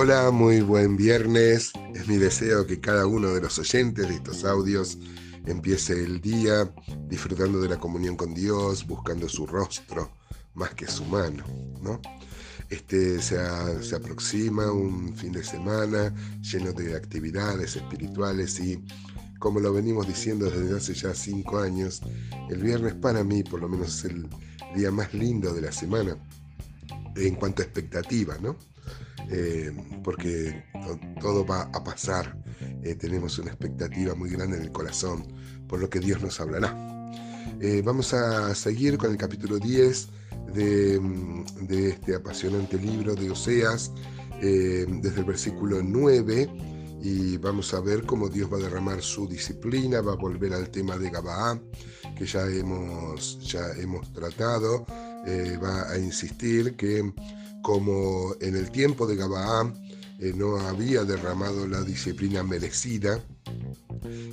Hola, muy buen viernes. Es mi deseo que cada uno de los oyentes de estos audios empiece el día disfrutando de la comunión con Dios, buscando su rostro más que su mano, ¿no? Este se, se aproxima un fin de semana lleno de actividades espirituales y como lo venimos diciendo desde hace ya cinco años, el viernes para mí por lo menos es el día más lindo de la semana en cuanto a expectativa, ¿no? Eh, porque todo va a pasar. Eh, tenemos una expectativa muy grande en el corazón por lo que Dios nos hablará. Eh, vamos a seguir con el capítulo 10 de, de este apasionante libro de Oseas, desde el versículo 9 y vamos a ver cómo Dios va a derramar su disciplina, va a volver al tema de Gabaá, que ya hemos, ya hemos tratado, va a insistir que como en el tiempo de Gabaá eh, no había derramado la disciplina merecida,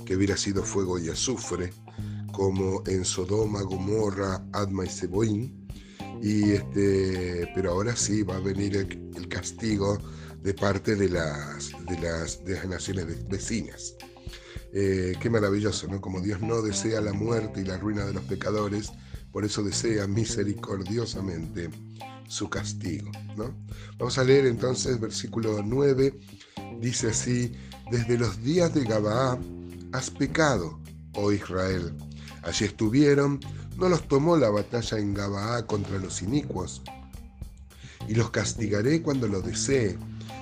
que hubiera sido fuego y azufre, como en Sodoma, Gomorra, Adma y Seboín, y este, pero ahora sí va a venir el, castigo de parte de las, de las, de las naciones vecinas. Eh, qué maravilloso, ¿no? Como Dios no desea la muerte y la ruina de los pecadores, por eso desea misericordiosamente su castigo. ¿no? Vamos a leer entonces versículo 9, dice así, desde los días de Gabaá has pecado, oh Israel. Allí estuvieron, no los tomó la batalla en Gabaá contra los inicuos, y los castigaré cuando lo desee,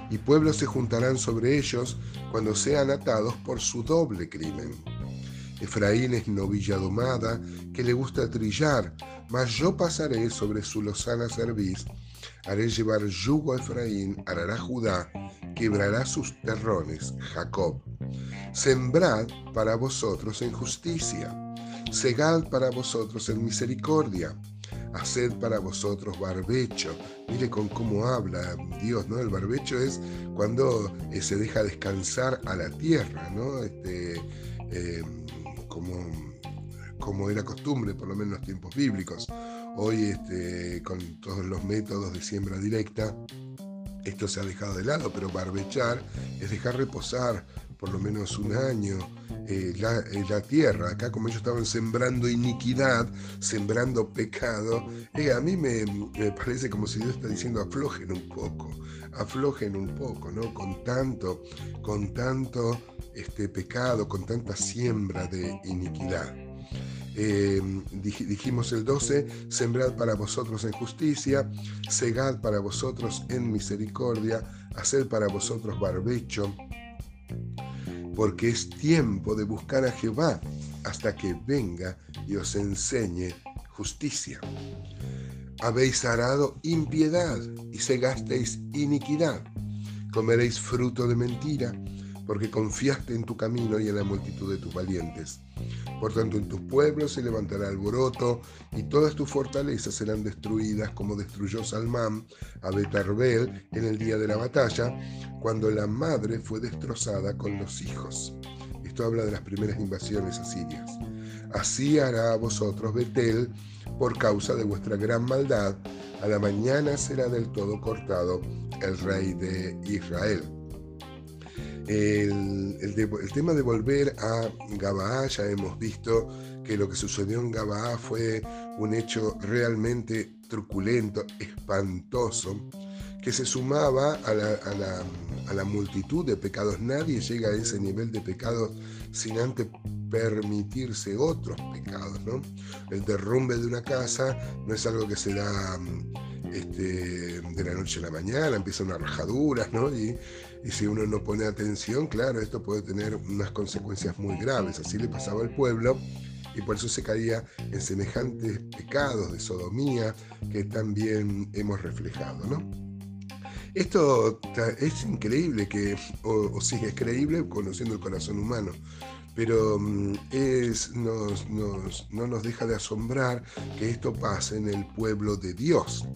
y pueblos se juntarán sobre ellos cuando sean atados por su doble crimen. Efraín es novilla domada que le gusta trillar, mas yo pasaré sobre su lozana cerviz, haré llevar yugo a Efraín, arará Judá, quebrará sus terrones, Jacob. Sembrad para vosotros en justicia, segad para vosotros en misericordia, haced para vosotros barbecho. Mire con cómo habla Dios, ¿no? El barbecho es cuando eh, se deja descansar a la tierra, ¿no? Este, eh, como como era costumbre, por lo menos en los tiempos bíblicos. Hoy, este, con todos los métodos de siembra directa, esto se ha dejado de lado, pero barbechar es dejar reposar por lo menos un año eh, eh, la, tierra. Acá como ellos estaban sembrando iniquidad, sembrando pecado, eh, a mí me, me, parece como si Dios está diciendo aflojen un poco, aflojen un poco, ¿no? Con tanto, con tanto este pecado, con tanta siembra de iniquidad. Eh, dijimos el 12, sembrad para vosotros en justicia, segad para vosotros en misericordia, haced para vosotros barbecho, porque es tiempo de buscar a Jehová hasta que venga y os enseñe justicia. Habéis arado impiedad y segasteis iniquidad. Comeréis fruto de mentira, porque confiaste en tu camino y en la multitud de tus valientes. Por tanto, en tus pueblos se levantará alboroto y todas tus fortalezas serán destruidas como destruyó Salmán a Betarbel en el día de la batalla, cuando la madre fue destrozada con los hijos. Esto habla de las primeras invasiones asirias. Así hará a vosotros Betel por causa de vuestra gran maldad. A la mañana será del todo cortado el rey de Israel. El, tema de volver a Gabaá, ya hemos visto que lo que sucedió en Gabaá fue un hecho realmente truculento, espantoso, que se sumaba a la, multitud de pecados. Nadie llega a ese nivel de pecados sin antes permitirse otros pecados. ¿no? El derrumbe de una casa no es algo que se da este, de la noche a la mañana, empiezan unas rajaduras, ¿no? Y si uno no pone atención, claro, esto puede tener unas consecuencias muy graves. Así le pasaba al pueblo y por eso se caía en semejantes pecados de sodomía que también hemos reflejado, ¿no? Esto es increíble que, o, sí, es creíble conociendo el corazón humano, pero mm, es, no nos deja de asombrar que esto pase en el pueblo de Dios,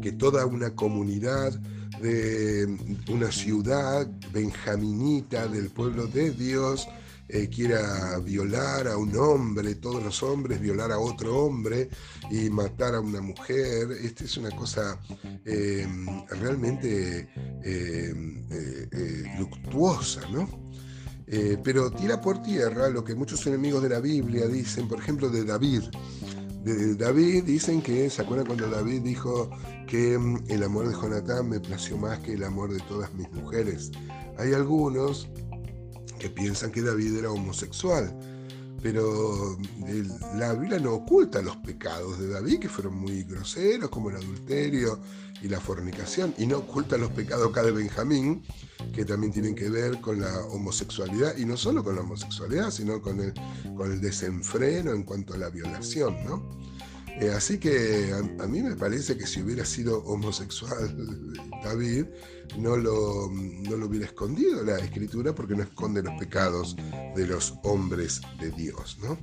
que toda una comunidad de una ciudad benjaminita del pueblo de Dios eh, quiera violar a un hombre, todos los hombres, violar a otro hombre y matar a una mujer. Esta es una cosa em, realmente eh, eh, luctuosa, ¿no? pero tira por tierra lo que muchos enemigos de la Biblia dicen, por ejemplo, de David. David dicen que, ¿se acuerdan cuando David dijo que em, el amor de Jonatán me plació más que el amor de todas mis mujeres? Hay algunos que piensan que David era homosexual, pero la Biblia no oculta los pecados de David, que fueron muy groseros, como el adulterio y la fornicación, y no oculta los pecados acá de Benjamín, que también tienen que ver con la homosexualidad, y no solo con la homosexualidad, sino con el, con el desenfreno en cuanto a la violación, ¿no? Eh, así que a, mí me parece que si hubiera sido homosexual David, no lo, no lo hubiera escondido la escritura porque no esconde los pecados de los hombres de Dios. ¿no?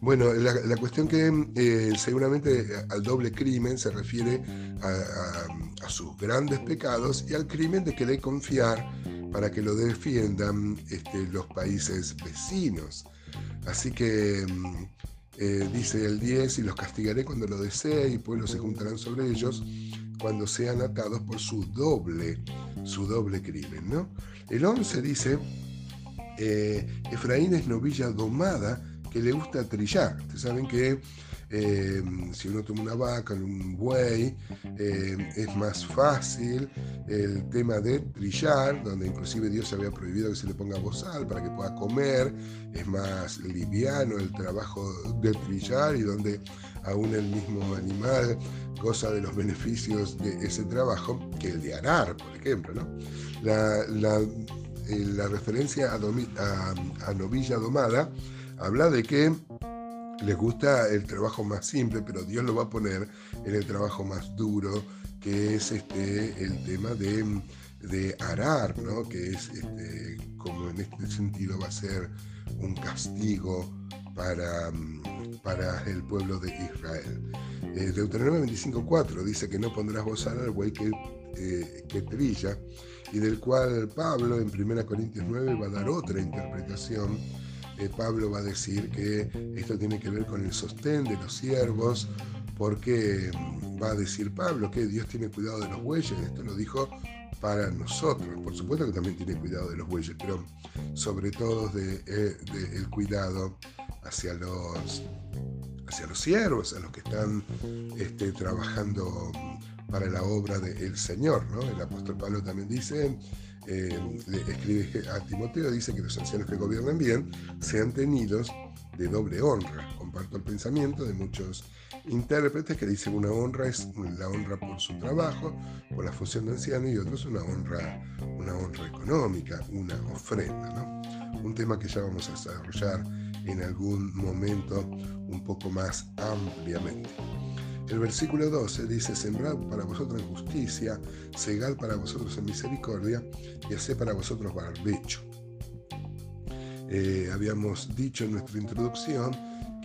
Bueno, la, cuestión que eh, seguramente al doble crimen se refiere a, sus grandes pecados y al crimen de querer confiar para que lo defiendan este, los países vecinos. Así que mm, eh, dice el 10, y los castigaré cuando lo desee, y pueblos se juntarán sobre ellos cuando sean atados por su doble, su doble crimen. ¿no? El 11 dice, eh, Efraín es novilla domada que le gusta trillar. Ustedes saben que Em, si uno toma una vaca, un buey, em, es más fácil el tema de trillar, donde inclusive Dios había prohibido que se le ponga bozal para que pueda comer, es más liviano el trabajo de trillar y donde aún el mismo animal goza de los beneficios de ese trabajo que el de arar, por ejemplo. La, eh, referencia a novilla domada habla de que les gusta el trabajo más simple, pero Dios lo va a poner en el trabajo más duro, que es este, el tema de, de arar, ¿no? que es este, como en este sentido va a ser un castigo para, para el pueblo de Israel. Eh, Deuteronomio 25.4 dice que no pondrás bozal al buey que, eh, que trilla, y del cual Pablo en 1 Corintios 9 va a dar otra interpretación eh, Pablo va a decir que esto tiene que ver con el sostén de los siervos, porque mm, va a decir Pablo que Dios tiene cuidado de los bueyes, esto lo dijo para nosotros, por supuesto que también tiene cuidado de los bueyes, pero sobre todo de, eh, el cuidado hacia los, hacia los siervos, a los que están este, trabajando para la obra del Señor. ¿no? El apóstol Pablo también dice eh, escribe a Timoteo, dice que los ancianos que gobiernan bien sean tenidos de doble honra. Comparto el pensamiento de muchos intérpretes que dicen una honra es la honra por su trabajo, por la función de anciano y otros una honra, una honra económica, una ofrenda. Un tema que ya vamos a desarrollar en algún momento un poco más ampliamente. El versículo 12 dice, sembrad para vosotros en justicia, segad para vosotros en misericordia y haced para vosotros barbecho. Eh, habíamos dicho en nuestra introducción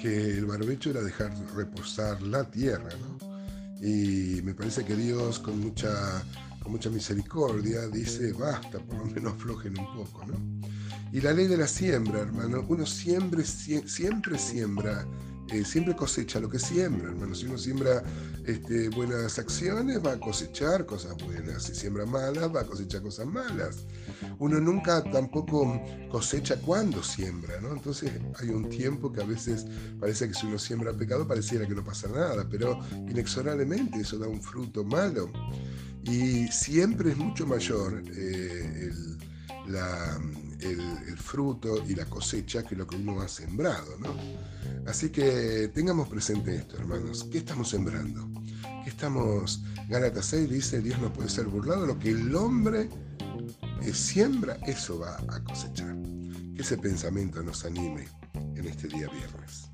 que el barbecho era dejar reposar la tierra, ¿no? Y me parece que Dios con mucha, con mucha misericordia dice, basta, por lo menos aflojen un poco, ¿no? Y la ley de la siembra, hermano, uno siempre, siempre siembra eh, siempre cosecha lo que siembra, hermano. Si uno siembra este, buenas acciones, va a cosechar cosas buenas. Si siembra malas, va a cosechar cosas malas. Uno nunca tampoco cosecha cuando siembra, ¿no? Entonces hay un tiempo que a veces parece que si uno siembra pecado pareciera que no pasa nada, pero inexorablemente eso da un fruto malo. Y siempre es mucho mayor eh, la el, fruto y la cosecha que lo que uno ha sembrado. ¿no? Así que tengamos presente esto, hermanos. ¿Qué estamos sembrando? ¿Qué estamos? Gálatas 6 dice, Dios no puede ser burlado, lo que el hombre eh, siembra, eso va a cosechar. Que ese pensamiento nos anime en este día viernes.